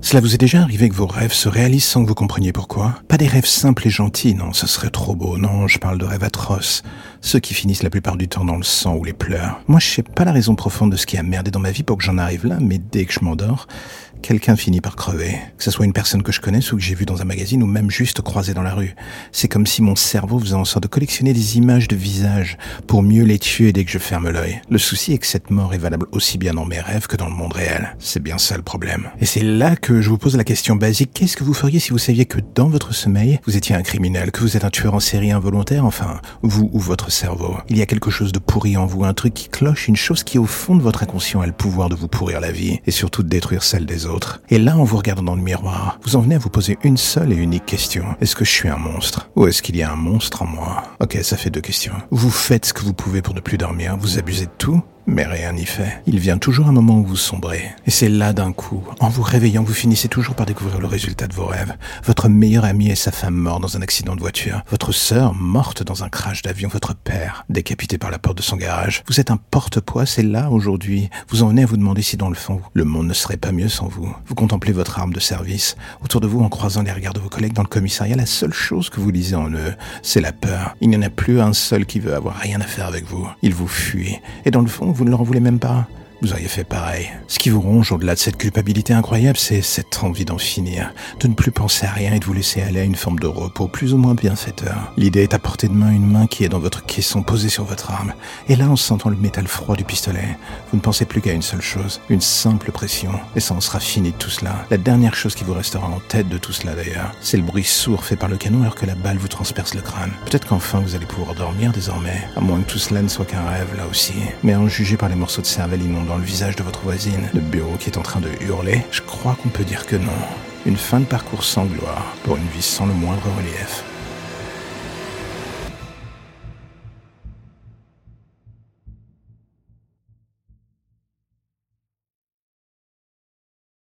Cela vous est déjà arrivé que vos rêves se réalisent sans que vous compreniez pourquoi? Pas des rêves simples et gentils, non, ce serait trop beau, non, je parle de rêves atroces, ceux qui finissent la plupart du temps dans le sang ou les pleurs. Moi, je sais pas la raison profonde de ce qui a merdé dans ma vie pour que j'en arrive là, mais dès que je m'endors, quelqu'un finit par crever. Que ce soit une personne que je connaisse ou que j'ai vue dans un magazine ou même juste croisée dans la rue. C'est comme si mon cerveau faisait en sorte de collectionner des images de visages pour mieux les tuer dès que je ferme l'œil. Le souci est que cette mort est valable aussi bien dans mes rêves que dans le monde réel. C'est bien ça le problème. Et c'est là que je vous pose la question basique. Qu'est-ce que vous feriez si vous saviez que dans votre sommeil, vous étiez un criminel, que vous êtes un tueur en série involontaire, enfin, vous ou votre cerveau? Il y a quelque chose de pourri en vous, un truc qui cloche, une chose qui au fond de votre inconscient a le pouvoir de vous pourrir la vie et surtout de détruire celle des autres. Et là, en vous regardant dans le miroir, vous en venez à vous poser une seule et unique question. Est-ce que je suis un monstre? Ou est-ce qu'il y a un monstre en moi? Ok, ça fait deux questions. Vous faites ce que vous pouvez pour ne plus dormir, vous abusez de tout mais rien n'y fait. Il vient toujours un moment où vous sombrez. Et c'est là d'un coup, en vous réveillant, vous finissez toujours par découvrir le résultat de vos rêves. Votre meilleur ami et sa femme morts dans un accident de voiture. Votre sœur morte dans un crash d'avion. Votre père décapité par la porte de son garage. Vous êtes un porte-poids, c'est là aujourd'hui. Vous en venez à vous demander si dans le fond, le monde ne serait pas mieux sans vous. Vous contemplez votre arme de service. Autour de vous, en croisant les regards de vos collègues dans le commissariat, la seule chose que vous lisez en eux, c'est la peur. Il n'y en a plus un seul qui veut avoir rien à faire avec vous. Il vous fuit. Et dans le fond, vous ne leur voulez même pas. Vous auriez fait pareil. Ce qui vous ronge au-delà de cette culpabilité incroyable, c'est cette envie d'en finir, de ne plus penser à rien et de vous laisser aller à une forme de repos plus ou moins bienfaiteur. L'idée est à portée de main une main qui est dans votre caisson posée sur votre arme. Et là, en sentant le métal froid du pistolet, vous ne pensez plus qu'à une seule chose, une simple pression. Et ça en sera fini de tout cela. La dernière chose qui vous restera en tête de tout cela d'ailleurs, c'est le bruit sourd fait par le canon alors que la balle vous transperce le crâne. Peut-être qu'enfin vous allez pouvoir dormir désormais, à moins que tout cela ne soit qu'un rêve là aussi. Mais en juger par les morceaux de cervelle inondants dans le visage de votre voisine, le bureau qui est en train de hurler, je crois qu'on peut dire que non. Une fin de parcours sans gloire pour une vie sans le moindre relief.